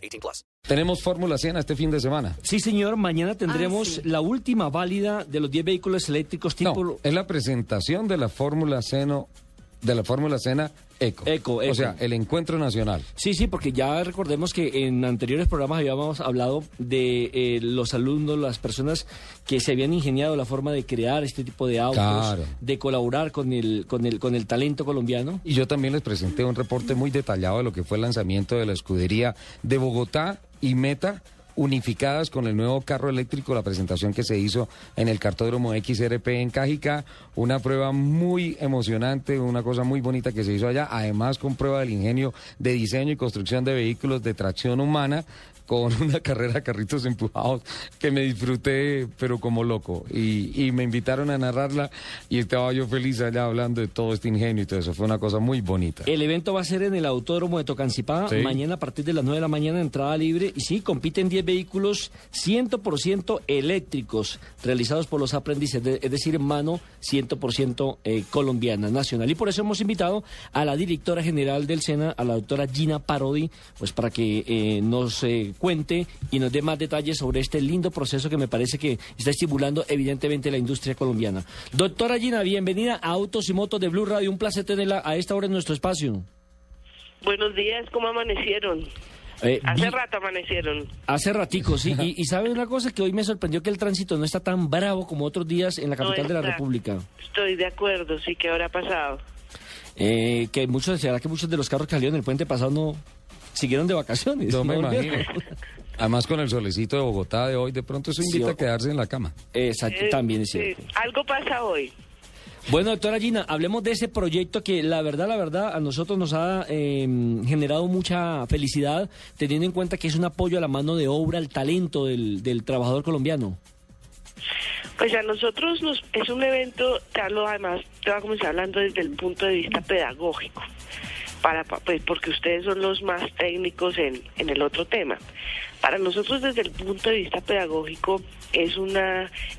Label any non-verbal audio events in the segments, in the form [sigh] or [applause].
18 plus. Tenemos Fórmula Cena este fin de semana. Sí, señor. Mañana tendremos la última válida de los 10 vehículos eléctricos tipo... No, es la presentación de la Fórmula Cena, de la Fórmula Cena Eco. Eco, eco. O sea, el encuentro nacional. Sí, sí, porque ya recordemos que en anteriores programas habíamos hablado de eh, los alumnos, las personas que se habían ingeniado la forma de crear este tipo de autos, Claro. de colaborar con el, con el, con el talento colombiano. Y yo también les presenté un reporte muy detallado de lo que fue el lanzamiento de la escudería de Bogotá y Meta unificadas con el nuevo carro eléctrico, la presentación que se hizo en el cartódromo XRP en Cajica, una prueba muy emocionante, una cosa muy bonita que se hizo allá, además con prueba del ingenio de diseño y construcción de vehículos de tracción humana, con una [laughs] carrera de carritos empujados que me disfruté, pero como loco. Y, y me invitaron a narrarla y estaba yo feliz allá hablando de todo este ingenio y todo eso. Fue una cosa muy bonita. El evento va a ser en el Autódromo de Tocancipá, Sí. mañana a partir de las 9 de la mañana, entrada libre. Y sí, compiten 10 vehículos 100% eléctricos, realizados por los aprendices, de- es decir, en mano 100% eh, colombiana, nacional. Y por eso hemos invitado a la directora general del SENA, a la doctora Gina Parodi, pues para que eh, nos eh, cuente y nos dé más detalles sobre este lindo proceso que me parece que está estimulando evidentemente la industria colombiana. Doctora Gina, bienvenida a Autos y Motos de Blue Radio. Un placer tenerla a esta hora en nuestro espacio. Buenos días, ¿cómo amanecieron? Eh, Hace vi- rato amanecieron. Hace ratico, sí. Y, y sabe una cosa que hoy me sorprendió que el tránsito no está tan bravo como otros días en la No capital de la. República. Estoy de acuerdo, sí, ¿qué habrá pasado? Eh, que muchos, será que muchos de los carros que salieron el puente pasado no siguieron de vacaciones. Yo me no imagino. Además con el solecito de Bogotá de hoy, de pronto eso invita Sí, a quedarse en la cama. Exacto, Eh, también es sí, cierto. algo pasa hoy. Bueno, doctora Gina, hablemos de ese proyecto que la verdad, la verdad, a nosotros nos ha eh, generado mucha felicidad, teniendo en cuenta que es un apoyo a la mano de obra, al talento del, del trabajador colombiano. Pues a nosotros nos, es un evento, Carlos, además te va a comenzar hablando desde el punto de vista pedagógico, para, pa- pues porque ustedes son los más técnicos en, en el otro tema. Para nosotros desde el punto de vista pedagógico es un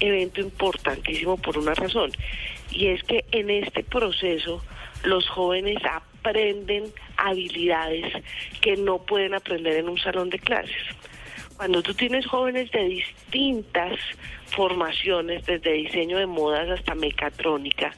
evento importantísimo por una razón, y es que en este proceso los jóvenes aprenden habilidades que no pueden aprender en un salón de clases. Cuando tú tienes jóvenes de distintas formaciones, desde diseño de modas hasta mecatrónica,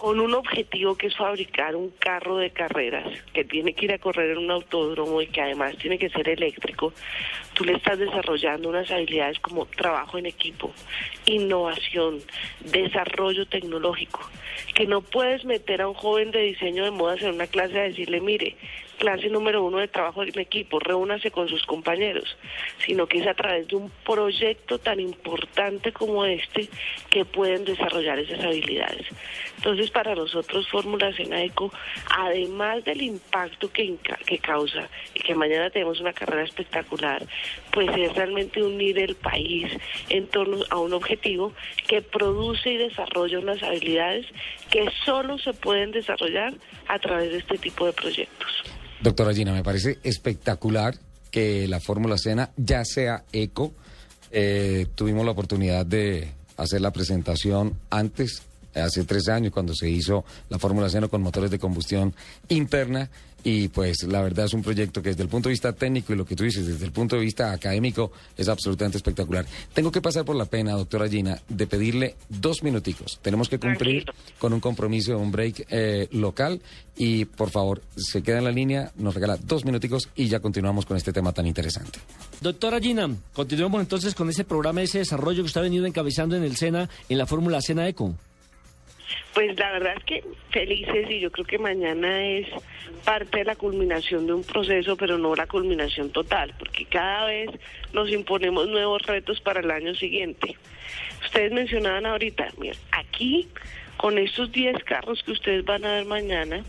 con un objetivo que es fabricar un carro de carreras que tiene que ir a correr en un autódromo y que además tiene que ser eléctrico, tú le estás desarrollando unas habilidades como trabajo en equipo, innovación, desarrollo tecnológico, que no puedes meter a un joven de diseño de modas en una clase a decirle, mire, clase número uno de trabajo en equipo, reúnase con sus compañeros, sino que es a través de un proyecto tan importante como este que pueden desarrollar esas habilidades. Entonces, para nosotros, Fórmula Senaeco, además del impacto que, causa y que mañana tenemos una carrera espectacular, pues es realmente unir el país en torno a un objetivo que produce y desarrolla unas habilidades que solo se pueden desarrollar a través de este tipo de proyectos. Doctora Gina, me parece espectacular que la Fórmula Cena ya sea eco. Eh, tuvimos la oportunidad de hacer la presentación antes, hace tres años, cuando se hizo la Fórmula Cena con motores de combustión interna. Y pues la verdad es un proyecto que desde el punto de vista técnico y lo que tú dices, desde el punto de vista académico, es absolutamente espectacular. Tengo que pasar por la pena, doctora Gina, de pedirle dos minuticos. Tenemos que cumplir Tranquilo. con un compromiso, un break eh, local. Y por favor, se queda en la línea, nos regala dos minuticos y ya continuamos con este tema tan interesante. Doctora Gina, continuemos entonces con ese programa, ese desarrollo que usted ha venido encabezando en el SENA, en la Fórmula SENA Eco. Pues la verdad es que felices y yo creo que mañana es parte de la culminación de un proceso, pero no la culminación total, porque cada vez nos imponemos nuevos retos para el año siguiente. Ustedes mencionaban ahorita, mira, aquí Con estos 10 carros que ustedes van a ver mañana,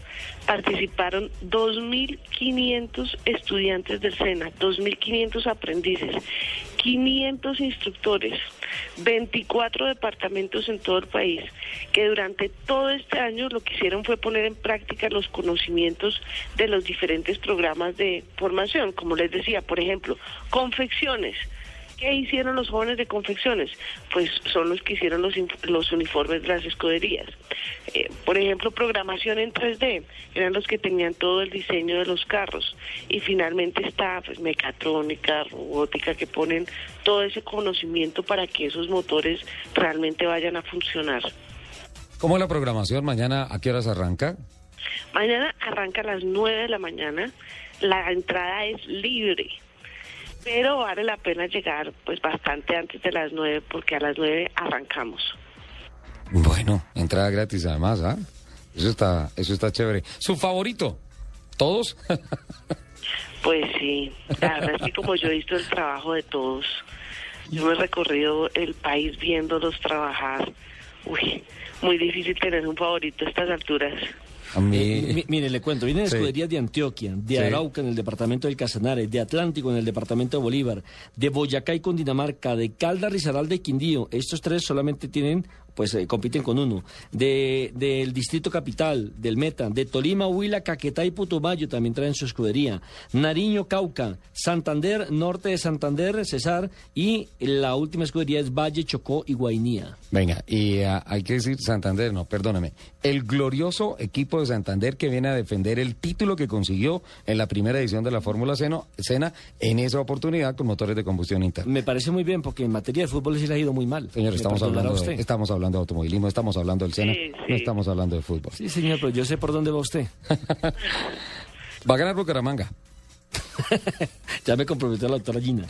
participaron 2.500 estudiantes del SENA, 2.500 aprendices, 500 instructores, 24 departamentos en todo el país, que durante todo este año lo que hicieron fue poner en práctica los conocimientos de los diferentes programas de formación. Como les decía, por ejemplo, confecciones. ¿Qué hicieron los jóvenes de confecciones? Pues son los que hicieron los, los uniformes de las escuderías. Eh, por ejemplo, programación en 3D, eran los que tenían todo el diseño de los carros. Y finalmente está pues, mecatrónica, robótica, que ponen todo ese conocimiento para que esos motores realmente vayan a funcionar. ¿Cómo es la programación? Mañana, ¿a qué horas arranca? Mañana arranca a las 9 de la mañana, la entrada es libre, pero vale la pena llegar pues bastante antes de las 9 porque a las 9 arrancamos. Bueno, entrada gratis además, ¿ah? Eso está, eso está chévere. ¿Su favorito? ¿Todos? [laughs] Pues sí, la verdad es que como yo he visto el trabajo de todos, yo me he recorrido el país viéndolos trabajar. Uy, muy difícil tener un favorito a estas alturas. A mí... Eh, mi- mire, le cuento, vienen Sí. escuderías de Antioquia, de. Arauca en el departamento del Casanare, de Atlántico en el departamento de Bolívar, de Boyacá y Cundinamarca, de Caldas, Risaralda y Quindío. Estos tres solamente tienen, pues eh, compiten con uno. De, del Distrito Capital, del Meta, de Tolima, Huila, Caquetá y Putumayo también traen su escudería. Nariño, Cauca, Santander, Norte de Santander, Cesar y la última escudería es Valle, Chocó y Guainía. Venga, y ah, hay que decir Santander, no, perdóname. El glorioso equipo de Santander que viene a defender el título que consiguió en la primera edición de la Fórmula Sena en esa oportunidad con motores de combustión interna. Me parece muy bien porque en materia de fútbol sí le ha ido muy mal. Señor, estamos hablando, de, usted. estamos hablando de automovilismo, estamos hablando del Sena, Sí, no estamos hablando de fútbol. Sí, señor, pero yo sé por dónde va usted. [laughs] Va a ganar Bucaramanga. [laughs] ya me comprometió la doctora Gina.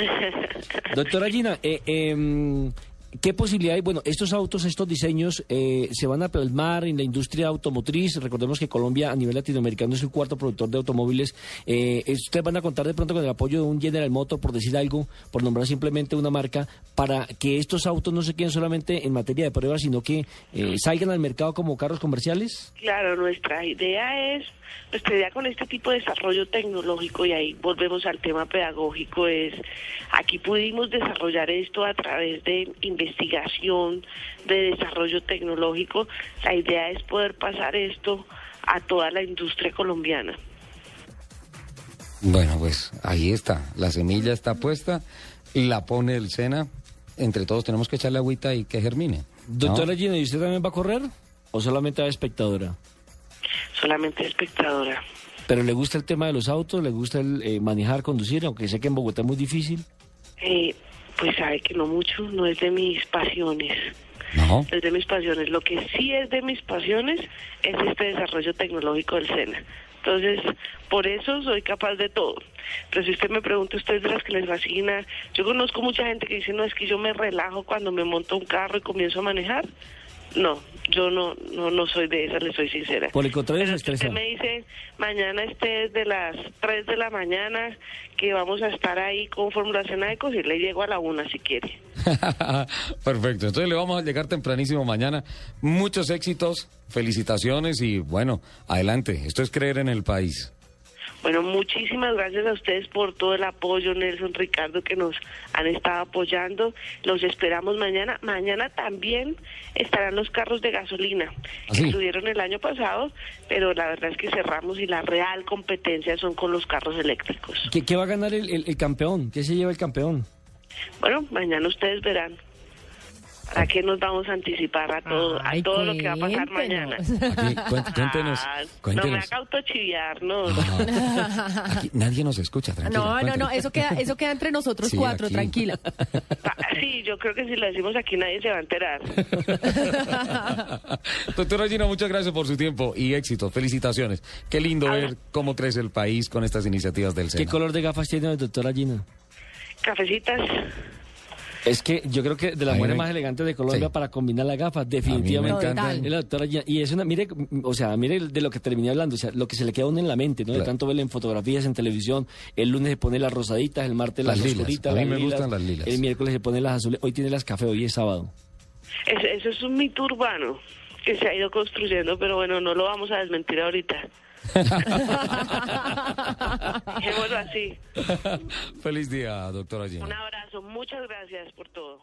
[laughs] doctora Gina, eh, em, ¿qué posibilidad hay? Bueno, estos autos, estos diseños, eh, se van a plasmar en la industria automotriz. Recordemos que Colombia a nivel latinoamericano es el cuarto productor de automóviles. Eh, ¿Ustedes van a contar de pronto con el apoyo de un General Motor, por decir algo, por nombrar simplemente una marca, para que estos autos no se queden solamente en materia de pruebas, sino que eh, salgan al mercado como carros comerciales? Claro, nuestra idea es, nuestra idea con este tipo de desarrollo tecnológico, y ahí volvemos al tema pedagógico, es, aquí pudimos desarrollar esto a través de de desarrollo tecnológico. La idea es poder pasar esto a toda la industria colombiana. Bueno, pues ahí está, la semilla está puesta, la pone el Sena, entre todos tenemos que echarle agüita y que germine. ¿no? Doctora Gina, ¿y usted también va a correr? ¿O solamente de espectadora? Solamente espectadora. ¿Pero le gusta el tema de los autos? ¿Le gusta el eh, manejar, conducir? Aunque sé que en Bogotá es muy difícil. Eh, pues sabe que no mucho, no es de mis pasiones. No, es de mis pasiones. Lo que sí es de mis pasiones es este desarrollo tecnológico del SENA. Entonces, por eso soy capaz de todo. Pero si usted me pregunta, usted es de las que les fascina. Yo conozco mucha gente que dice, no, es que yo me relajo cuando me monto un carro y comienzo a manejar. No, yo no, no, no soy de esas, le soy sincera. Por el contrario, se Pero si estresa. usted me dice, mañana esté de las 3 de la mañana, que vamos a estar ahí con Fórmula Sena de y le llego a la una si quiere. [laughs] Perfecto, entonces le vamos a llegar tempranísimo mañana. Muchos éxitos, felicitaciones y bueno, adelante. Esto es creer en el país. Bueno, muchísimas gracias a ustedes por todo el apoyo, Nelson, Ricardo, que nos han estado apoyando. Los esperamos mañana. Mañana también estarán los carros de gasolina, ¿Ah, que estuvieron el año pasado, pero la verdad es que cerramos y la real competencia son con los carros eléctricos. ¿Qué, qué va a ganar el, el- el campeón? ¿Qué se lleva el campeón? Bueno, mañana ustedes verán. ¿Para qué nos vamos a anticipar a todo, Ay, a todo lo que va a pasar mañana? cuéntenos. Aquí, cuént- cuéntenos, Ah, no me cuéntenos. haga autochiviar, no. Aquí nadie nos escucha, tranquila. No, no, no, cuéntenos. eso queda, eso queda entre nosotros Sí, cuatro, aquí. tranquila. Ah, Sí, yo creo que si lo decimos aquí nadie se va a enterar. [laughs] Doctora Gina, muchas gracias por su tiempo y éxito. Felicitaciones. Qué lindo Ahora- ver cómo crece el país con estas iniciativas del ¿Qué Sena. color de gafas tiene la doctora Gina? Cafecitas. Es que yo creo que de las mujeres me- más elegantes de Colombia Sí. para combinar las gafas, definitivamente. Es la doctora Gina. Y es una, mire, o sea, mire de lo que terminé hablando, o sea, lo que se le queda a uno en la mente, ¿no? De tanto verla en fotografías, en televisión. El lunes se pone las rosaditas, el martes las, Las lilas. oscuritas. A mí las me lilas, gustan las lilas. El miércoles se pone las azules. Hoy tiene las café, hoy es sábado. Eso, eso es un mito urbano que se ha ido construyendo, pero bueno, no lo vamos a desmentir ahorita. Dejémoslo así. Feliz día, doctora Gina. Un abrazo, muchas gracias por todo.